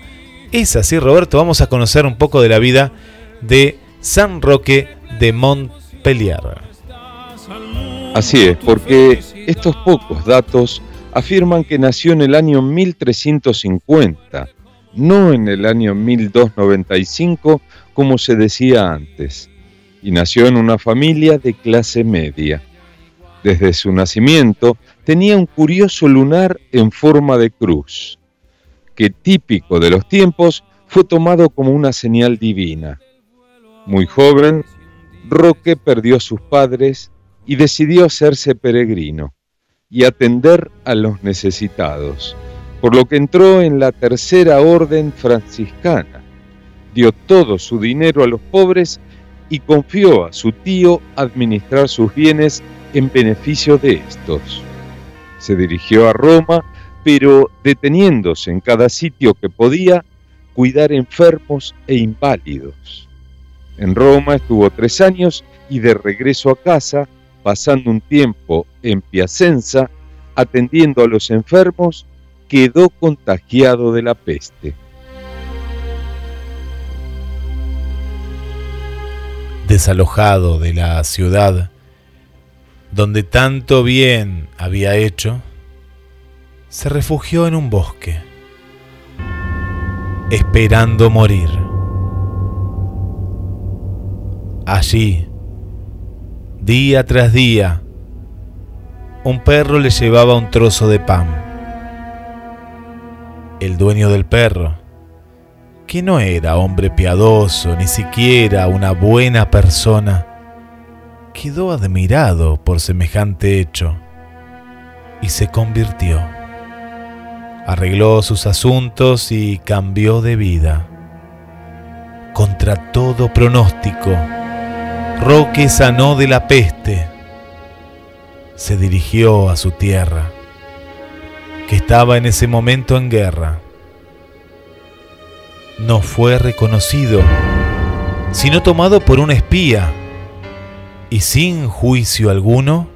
Es así, Roberto, vamos a conocer un poco de la vida de San Roque de Montpellier. Así es, porque estos pocos datos afirman que nació en el año 1350 no en el año 1295 como se decía antes, y nació en una familia de clase media. Desde su nacimiento tenía un curioso lunar en forma de cruz, que típico de los tiempos fue tomado como una señal divina. Muy joven, Roque perdió a sus padres y decidió hacerse peregrino y atender a los necesitados por lo que entró en la tercera orden franciscana, dio todo su dinero a los pobres y confió a su tío administrar sus bienes en beneficio de estos. Se dirigió a Roma, pero deteniéndose en cada sitio que podía, cuidar enfermos e inválidos. En Roma estuvo tres años y de regreso a casa, pasando un tiempo en Piacenza, atendiendo a los enfermos, quedó contagiado de la peste. Desalojado de la ciudad donde tanto bien había hecho, se refugió en un bosque, esperando morir. Allí, día tras día, un perro le llevaba un trozo de pan. El dueño del perro, que no era hombre piadoso, ni siquiera una buena persona, quedó admirado por semejante hecho y se convirtió. Arregló sus asuntos y cambió de vida. Contra todo pronóstico, Roque sanó de la peste se dirigió a su tierra, que estaba en ese momento en guerra. No fue reconocido, sino tomado por un espía, y sin juicio alguno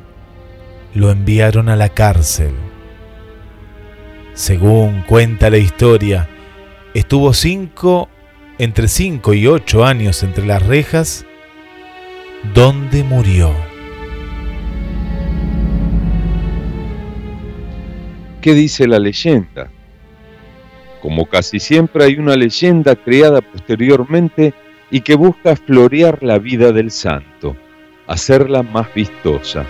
lo enviaron a la cárcel. Según cuenta la historia, estuvo cinco, entre cinco y ocho años entre las rejas, donde murió. qué dice la leyenda. Como casi siempre hay una leyenda creada posteriormente y que busca florear la vida del santo, hacerla más vistosa.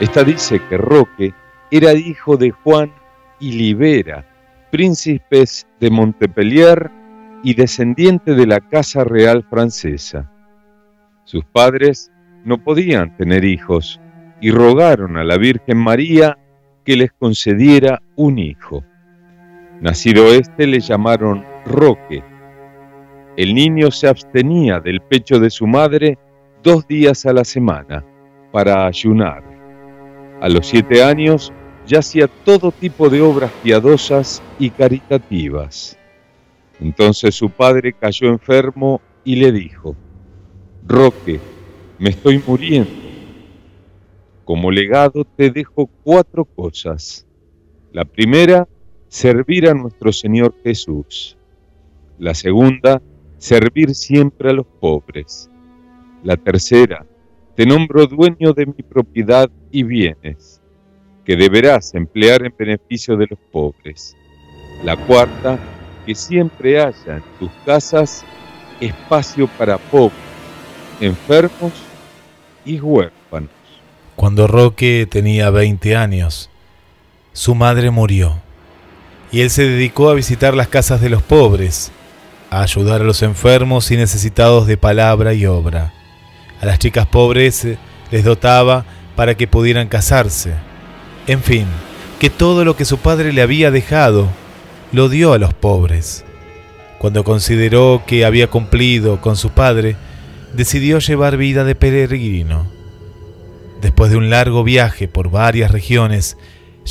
Esta dice que Roque era hijo de Juan y Libera, príncipes de Montpellier y descendiente de la Casa Real francesa. Sus padres no podían tener hijos y rogaron a la Virgen María que les concediera un hijo. Nacido éste le llamaron Roque. El niño se abstenía del pecho de su madre dos días a la semana para ayunar. A los siete años ya hacía todo tipo de obras piadosas y caritativas. Entonces su padre cayó enfermo y le dijo, Roque, me estoy muriendo como legado te dejo cuatro cosas. La primera, servir a nuestro Señor Jesús. La segunda, servir siempre a los pobres. La tercera, te nombro dueño de mi propiedad y bienes, que deberás emplear en beneficio de los pobres. La cuarta, que siempre haya en tus casas espacio para pobres, enfermos y huérfanos. Cuando Roque tenía 20 años, su madre murió y él se dedicó a visitar las casas de los pobres, a ayudar a los enfermos y necesitados de palabra y obra. A las chicas pobres eh, les dotaba para que pudieran casarse. En fin, que todo lo que su padre le había dejado lo dio a los pobres. Cuando consideró que había cumplido con su padre, decidió llevar vida de peregrino Después de un largo viaje por varias regiones,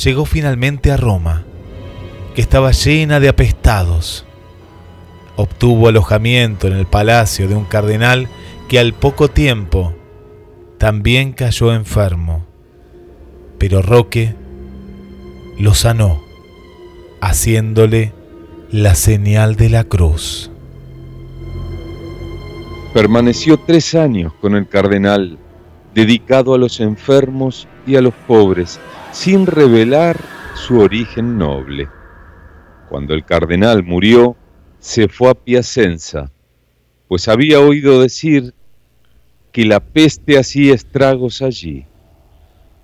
llegó finalmente a Roma, que estaba llena de apestados. Obtuvo alojamiento en el palacio de un cardenal que al poco tiempo también cayó enfermo. Pero Roque lo sanó, haciéndole la señal de la cruz. Permaneció tres años con el cardenal dedicado a los enfermos y a los pobres, sin revelar su origen noble. Cuando el cardenal murió, se fue a Piacenza, pues había oído decir que la peste hacía estragos allí.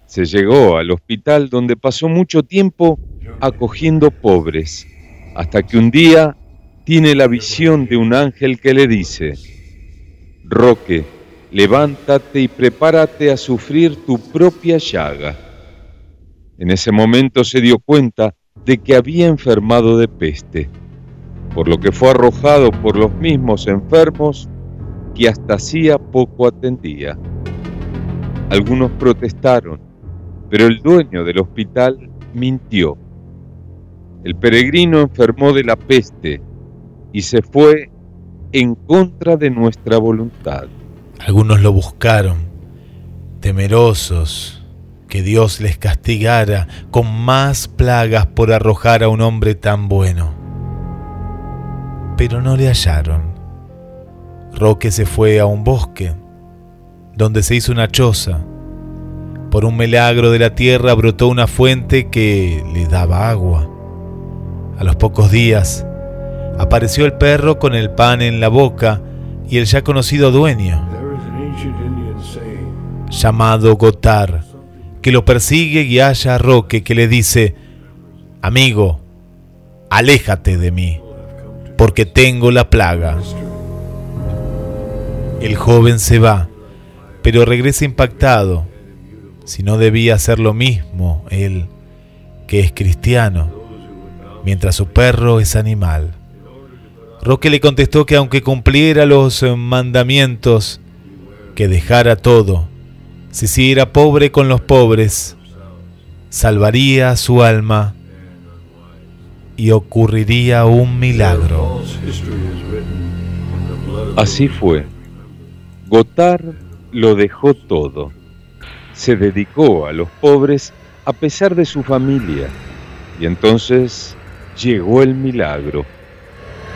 Se llegó al hospital donde pasó mucho tiempo acogiendo pobres, hasta que un día tiene la visión de un ángel que le dice, Roque, levántate y prepárate a sufrir tu propia llaga. En ese momento se dio cuenta de que había enfermado de peste, por lo que fue arrojado por los mismos enfermos que hasta hacía poco atendía. Algunos protestaron, pero el dueño del hospital mintió. El peregrino enfermó de la peste y se fue en contra de nuestra voluntad. Algunos lo buscaron, temerosos que Dios les castigara con más plagas por arrojar a un hombre tan bueno. Pero no le hallaron. Roque se fue a un bosque, donde se hizo una choza. Por un milagro de la tierra brotó una fuente que le daba agua. A los pocos días apareció el perro con el pan en la boca y el ya conocido dueño, llamado Gotar, que lo persigue y halla a Roque que le dice, amigo, aléjate de mí, porque tengo la plaga. El joven se va, pero regresa impactado, si no debía hacer lo mismo él, que es cristiano, mientras su perro es animal. Roque le contestó que aunque cumpliera los mandamientos, que dejara todo, si si era pobre con los pobres, salvaría su alma y ocurriría un milagro. Así fue. Gotard lo dejó todo. Se dedicó a los pobres a pesar de su familia. Y entonces llegó el milagro.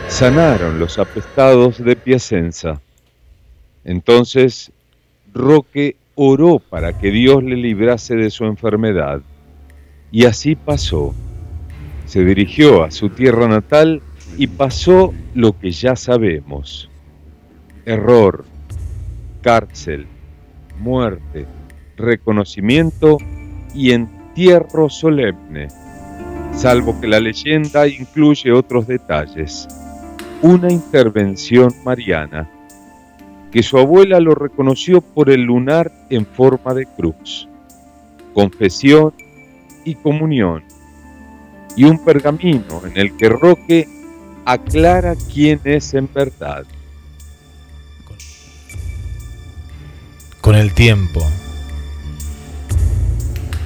Sanaron los apestados de Piacenza. Entonces Roque oró para que Dios le librase de su enfermedad. Y así pasó. Se dirigió a su tierra natal y pasó lo que ya sabemos. Error, cárcel, muerte, reconocimiento y entierro solemne, salvo que la leyenda incluye otros detalles. Una intervención mariana que su abuela lo reconoció por el lunar en forma de cruz, confesión y comunión, y un pergamino en el que Roque aclara quién es en verdad. Con el tiempo,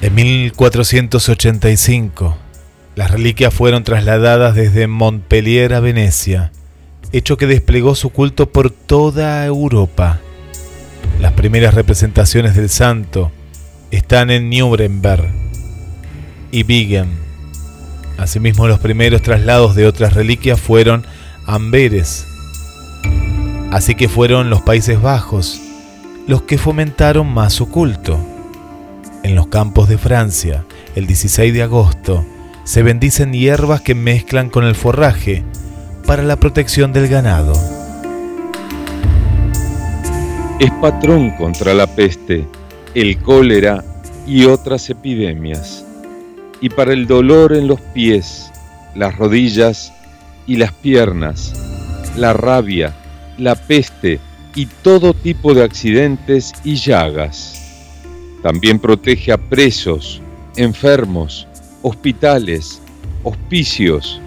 en 1485, las reliquias fueron trasladadas desde Montpellier a Venecia hecho que desplegó su culto por toda Europa. Las primeras representaciones del santo están en Nuremberg y Bingen. Asimismo, los primeros traslados de otras reliquias fueron a Amberes. Así que fueron los Países Bajos los que fomentaron más su culto. En los campos de Francia, el 16 de agosto, se bendicen hierbas que mezclan con el forraje para la protección del ganado. Es patrón contra la peste, el cólera y otras epidemias, y para el dolor en los pies, las rodillas y las piernas, la rabia, la peste y todo tipo de accidentes y llagas. También protege a presos, enfermos, hospitales, hospicios,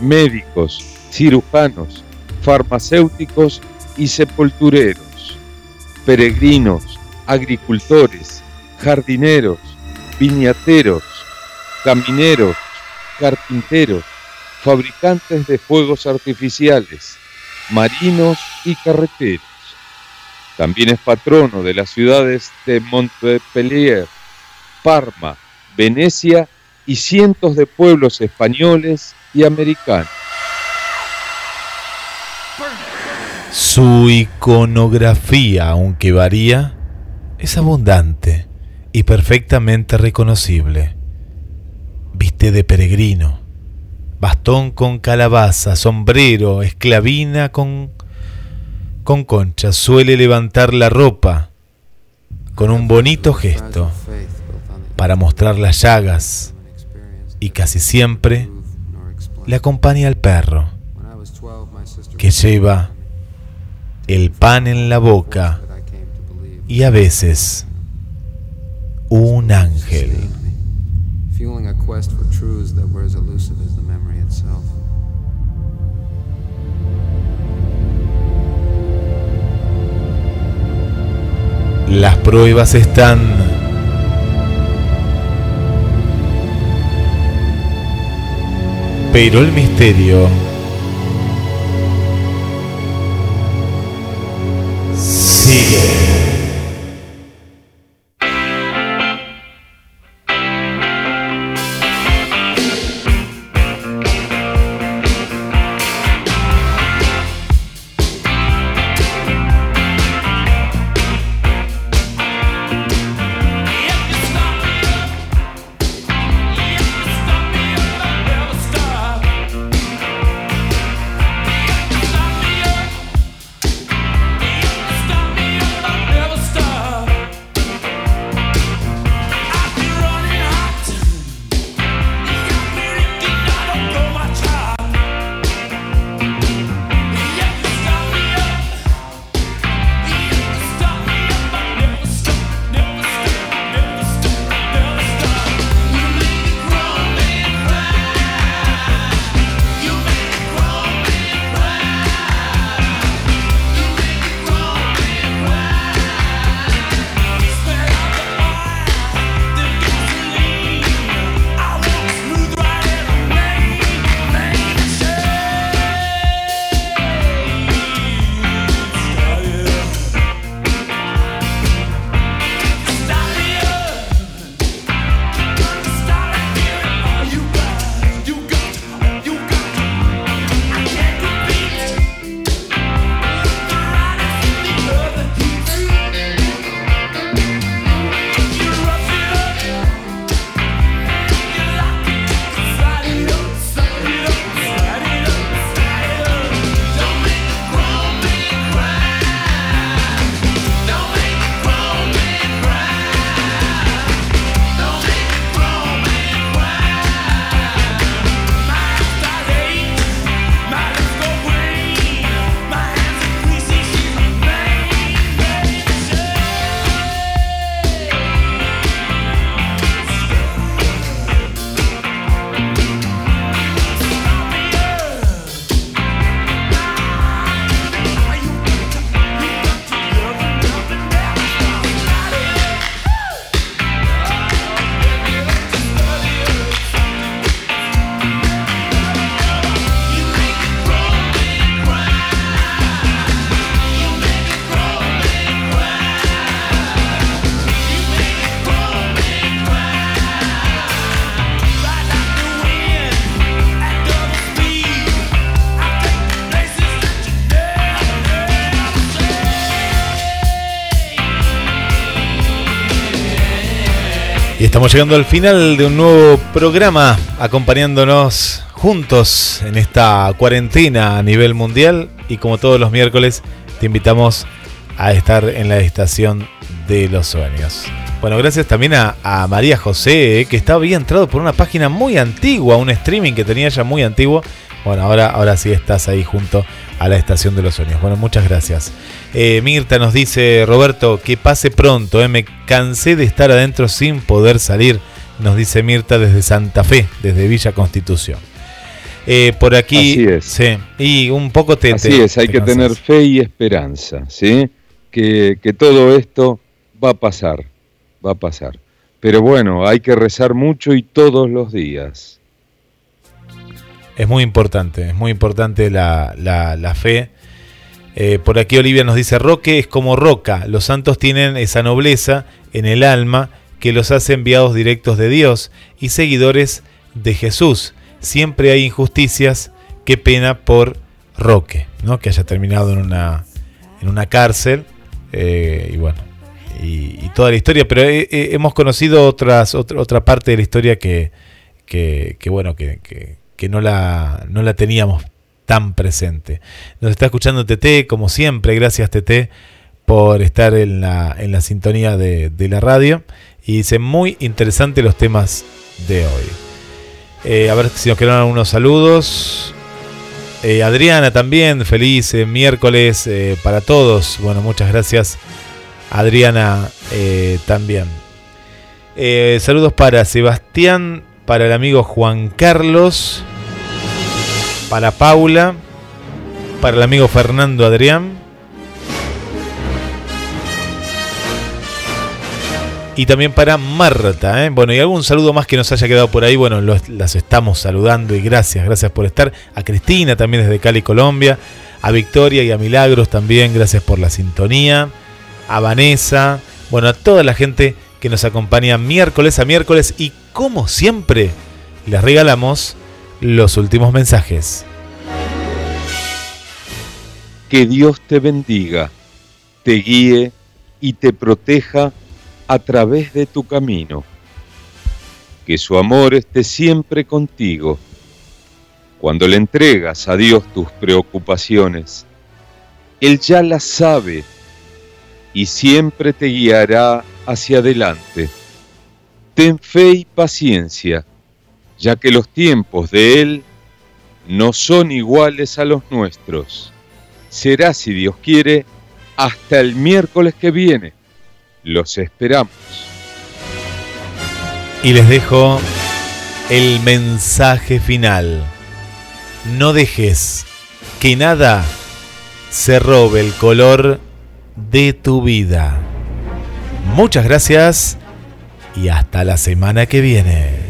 médicos, cirujanos, farmacéuticos y sepultureros, peregrinos, agricultores, jardineros, viñateros, camineros, carpinteros, fabricantes de fuegos artificiales, marinos y carreteros. También es patrono de las ciudades de Montpellier, Parma, Venecia y cientos de pueblos españoles y americanos. Su iconografía, aunque varía, es abundante y perfectamente reconocible. Viste de peregrino, bastón con calabaza, sombrero, esclavina con, con concha, suele levantar la ropa con un bonito gesto para mostrar las llagas y casi siempre le acompaña el perro que lleva el pan en la boca y a veces un ángel. Las pruebas están. Pero el misterio sigue. Estamos llegando al final de un nuevo programa, acompañándonos juntos en esta cuarentena a nivel mundial y como todos los miércoles te invitamos a estar en la estación de los sueños. Bueno, gracias también a, María José, eh, que estaba había entrado por una página muy antigua, un streaming que tenía ya muy antiguo. Bueno, ahora, ahora sí estás ahí junto a la estación de los sueños. Bueno, muchas gracias. Eh, Mirta nos dice, Roberto, que pase pronto, eh, me cansé de estar adentro sin poder salir, nos dice Mirta desde Santa Fe, desde Villa Constitución. Eh, por aquí, Así es. sí, y un poco te... Así es, hay que tener fe y esperanza, ¿sí? Que, que todo esto va a pasar, va a pasar. Pero bueno, hay que rezar mucho y todos los días. Es muy importante, es muy importante la, la, fe eh, por aquí Olivia nos dice, Roque es como roca, los santos tienen esa nobleza en el alma que los hace enviados directos de Dios y seguidores de Jesús. Siempre hay injusticias, qué pena por Roque, ¿no? que haya terminado en una, en una cárcel. Eh, y bueno, y, toda la historia, pero hemos conocido otras, otra, otra parte de la historia que, que, bueno, que, que, no, la, no la teníamos tan presente. Nos está escuchando TT, como siempre, gracias TT por estar en la, en la sintonía de, la radio. Y dice, muy interesante los temas de hoy. Eh, a ver si nos quedan algunos saludos. Eh, Adriana también, feliz eh, miércoles para todos. Bueno, muchas gracias Adriana también. saludos para Sebastián, para el amigo Juan Carlos para Paula, para el amigo Fernando Adrián. y también para Marta. ¿eh? Bueno, y algún saludo más que nos haya quedado por ahí. Bueno, las estamos saludando y gracias, gracias por estar. A Cristina también desde Cali, Colombia. A Victoria y a Milagros también, gracias por la sintonía. A Vanessa. Bueno, a toda la gente que nos acompaña miércoles a miércoles y como siempre les regalamos los últimos mensajes. Que Dios te bendiga, te guíe y te proteja a través de tu camino. Que su amor esté siempre contigo. Cuando le entregas a Dios tus preocupaciones, Él ya las sabe y siempre te guiará hacia adelante. Ten fe y paciencia, ya que los tiempos de Él no son iguales a los nuestros. Será, si Dios quiere, hasta el miércoles que viene. Los esperamos. Y les dejo el mensaje final. No dejes que nada se robe el color de tu vida. Muchas gracias y hasta la semana que viene.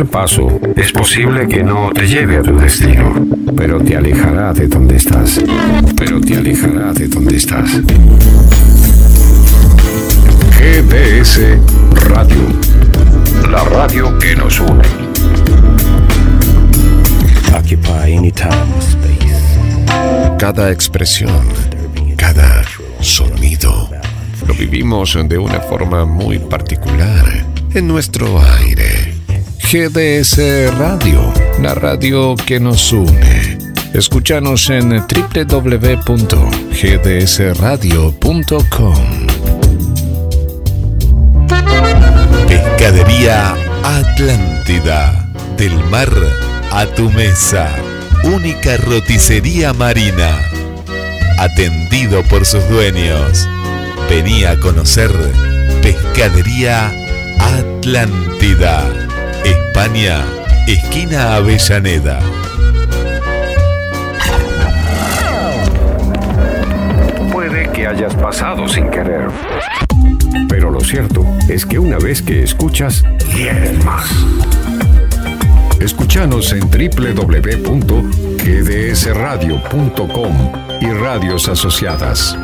Primer paso es posible que no te lleve a tu destino, pero te alejará de donde estás. Pero te alejará de donde estás. GDS Radio, la radio que nos une. Cada expresión, cada sonido, lo vivimos de una forma muy particular en nuestro aire GDS Radio, la radio que nos une. Escúchanos en www.gdsradio.com. Pescadería Atlántida, del mar a tu mesa. Única roticería marina. Atendido por sus dueños. Venía a conocer Pescadería Atlántida España, esquina Avellaneda. Puede que hayas pasado sin querer. Pero lo cierto es que una vez que escuchas, quieres más. Escúchanos en www.gdsradio.com y radios asociadas.